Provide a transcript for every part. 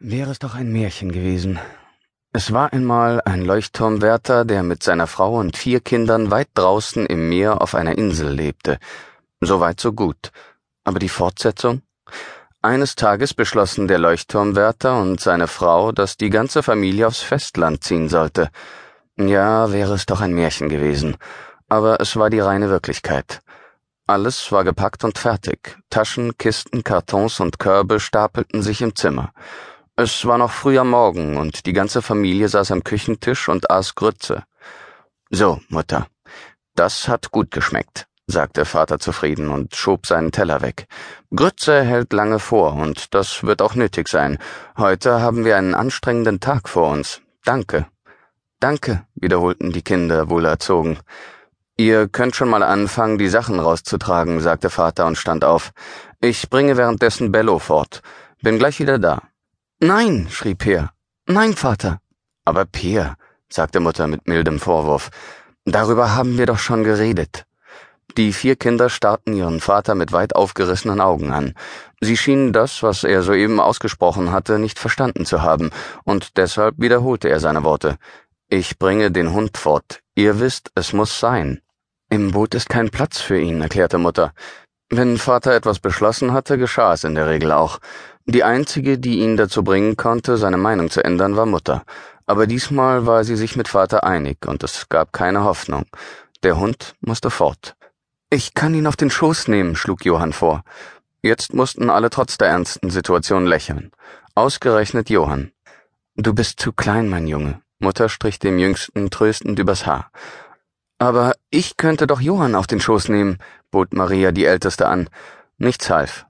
Wäre es doch ein Märchen gewesen. Es war einmal ein Leuchtturmwärter, der mit seiner Frau und vier Kindern weit draußen im Meer auf einer Insel lebte. So weit, so gut. Aber die Fortsetzung? Eines Tages beschlossen der Leuchtturmwärter und seine Frau, dass die ganze Familie aufs Festland ziehen sollte. Ja, wäre es doch ein Märchen gewesen. Aber es war die reine Wirklichkeit. Alles war gepackt und fertig. Taschen, Kisten, Kartons und Körbe stapelten sich im Zimmer. Es war noch früh am Morgen und die ganze Familie saß am Küchentisch und aß Grütze. So, Mutter, das hat gut geschmeckt, sagte Vater zufrieden und schob seinen Teller weg. Grütze hält lange vor und das wird auch nötig sein. Heute haben wir einen anstrengenden Tag vor uns. Danke. Danke, wiederholten die Kinder wohlerzogen. Ihr könnt schon mal anfangen, die Sachen rauszutragen, sagte Vater und stand auf. Ich bringe währenddessen Bello fort. Bin gleich wieder da. Nein, schrie Peer. Nein, Vater. Aber Peer, sagte Mutter mit mildem Vorwurf, darüber haben wir doch schon geredet. Die vier Kinder starrten ihren Vater mit weit aufgerissenen Augen an. Sie schienen das, was er soeben ausgesprochen hatte, nicht verstanden zu haben, und deshalb wiederholte er seine Worte. Ich bringe den Hund fort. Ihr wisst, es muss sein. Im Boot ist kein Platz für ihn, erklärte Mutter. Wenn Vater etwas beschlossen hatte, geschah es in der Regel auch. Die einzige, die ihn dazu bringen konnte, seine Meinung zu ändern, war Mutter. Aber diesmal war sie sich mit Vater einig, und es gab keine Hoffnung. Der Hund musste fort. Ich kann ihn auf den Schoß nehmen, schlug Johann vor. Jetzt mussten alle trotz der ernsten Situation lächeln. Ausgerechnet Johann. Du bist zu klein, mein Junge. Mutter strich dem Jüngsten tröstend übers Haar. Aber ich könnte doch Johann auf den Schoß nehmen, bot Maria die Älteste an. Nichts half.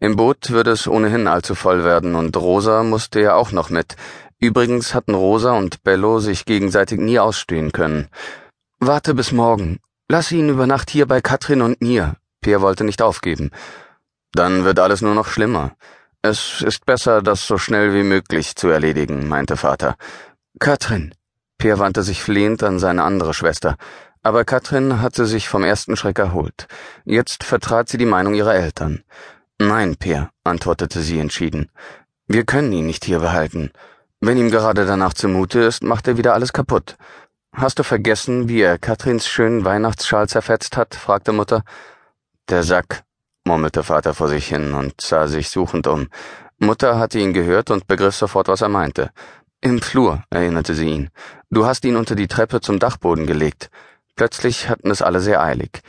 Im Boot würde es ohnehin allzu voll werden, und Rosa musste ja auch noch mit. Übrigens hatten Rosa und Bello sich gegenseitig nie ausstehen können. Warte bis morgen. Lass ihn über Nacht hier bei Katrin und mir. Peer wollte nicht aufgeben. Dann wird alles nur noch schlimmer. Es ist besser, das so schnell wie möglich zu erledigen, meinte Vater. Katrin. Peer wandte sich flehend an seine andere Schwester. Aber Katrin hatte sich vom ersten Schreck erholt. Jetzt vertrat sie die Meinung ihrer Eltern. Nein, Peer, antwortete sie entschieden. Wir können ihn nicht hier behalten. Wenn ihm gerade danach zumute ist, macht er wieder alles kaputt. Hast du vergessen, wie er Katrins schönen Weihnachtsschal zerfetzt hat? fragte Mutter. Der Sack, murmelte Vater vor sich hin und sah sich suchend um. Mutter hatte ihn gehört und begriff sofort, was er meinte. Im Flur, erinnerte sie ihn. Du hast ihn unter die Treppe zum Dachboden gelegt. Plötzlich hatten es alle sehr eilig.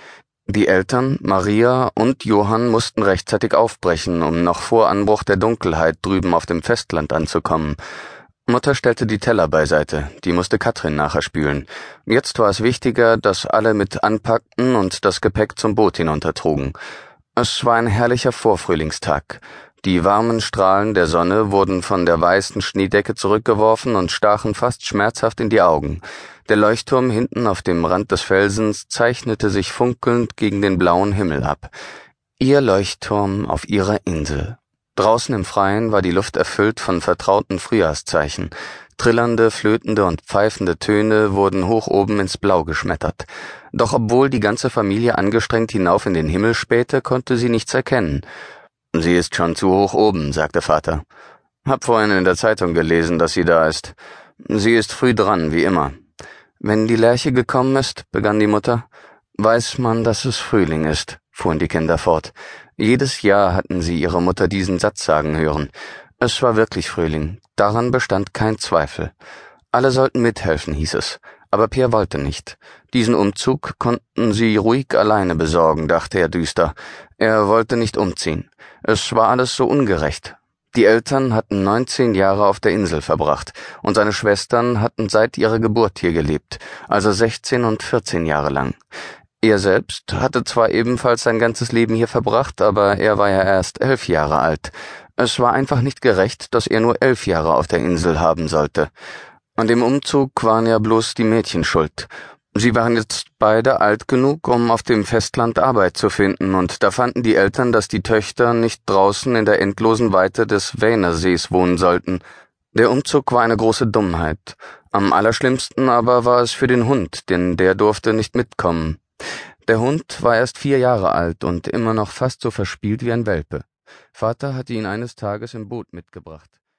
Die Eltern, Maria und Johann mussten rechtzeitig aufbrechen, um noch vor Anbruch der Dunkelheit drüben auf dem Festland anzukommen. Mutter stellte die Teller beiseite, die musste Katrin nachher spülen. Jetzt war es wichtiger, dass alle mit anpackten und das Gepäck zum Boot hinuntertrugen. Es war ein herrlicher Vorfrühlingstag. Die warmen Strahlen der Sonne wurden von der weißen Schneedecke zurückgeworfen und stachen fast schmerzhaft in die Augen. Der Leuchtturm hinten auf dem Rand des Felsens zeichnete sich funkelnd gegen den blauen Himmel ab. Ihr Leuchtturm auf ihrer Insel. Draußen im Freien war die Luft erfüllt von vertrauten Frühjahrszeichen. Trillernde, flötende und pfeifende Töne wurden hoch oben ins Blau geschmettert. Doch obwohl die ganze Familie angestrengt hinauf in den Himmel spähte, konnte sie nichts erkennen. Sie ist schon zu hoch oben, sagte Vater. Hab vorhin in der Zeitung gelesen, dass sie da ist. Sie ist früh dran, wie immer. Wenn die Lerche gekommen ist, begann die Mutter, weiß man, dass es Frühling ist, fuhren die Kinder fort. Jedes Jahr hatten sie ihre Mutter diesen Satz sagen hören. Es war wirklich Frühling, daran bestand kein Zweifel. Alle sollten mithelfen, hieß es. Aber Pierre wollte nicht. Diesen Umzug konnten sie ruhig alleine besorgen, dachte er düster. Er wollte nicht umziehen. Es war alles so ungerecht. Die Eltern hatten 19 Jahre auf der Insel verbracht und seine Schwestern hatten seit ihrer Geburt hier gelebt, also 16 und 14 Jahre lang. Er selbst hatte zwar ebenfalls sein ganzes Leben hier verbracht, aber er war ja erst elf Jahre alt. Es war einfach nicht gerecht, dass er nur elf Jahre auf der Insel haben sollte. An dem Umzug waren ja bloß die Mädchen schuld. Sie waren jetzt beide alt genug, um auf dem Festland Arbeit zu finden, und da fanden die Eltern, dass die Töchter nicht draußen in der endlosen Weite des Wähnersees wohnen sollten. Der Umzug war eine große Dummheit. Am allerschlimmsten aber war es für den Hund, denn der durfte nicht mitkommen. Der Hund war erst vier Jahre alt und immer noch fast so verspielt wie ein Welpe. Vater hatte ihn eines Tages im Boot mitgebracht.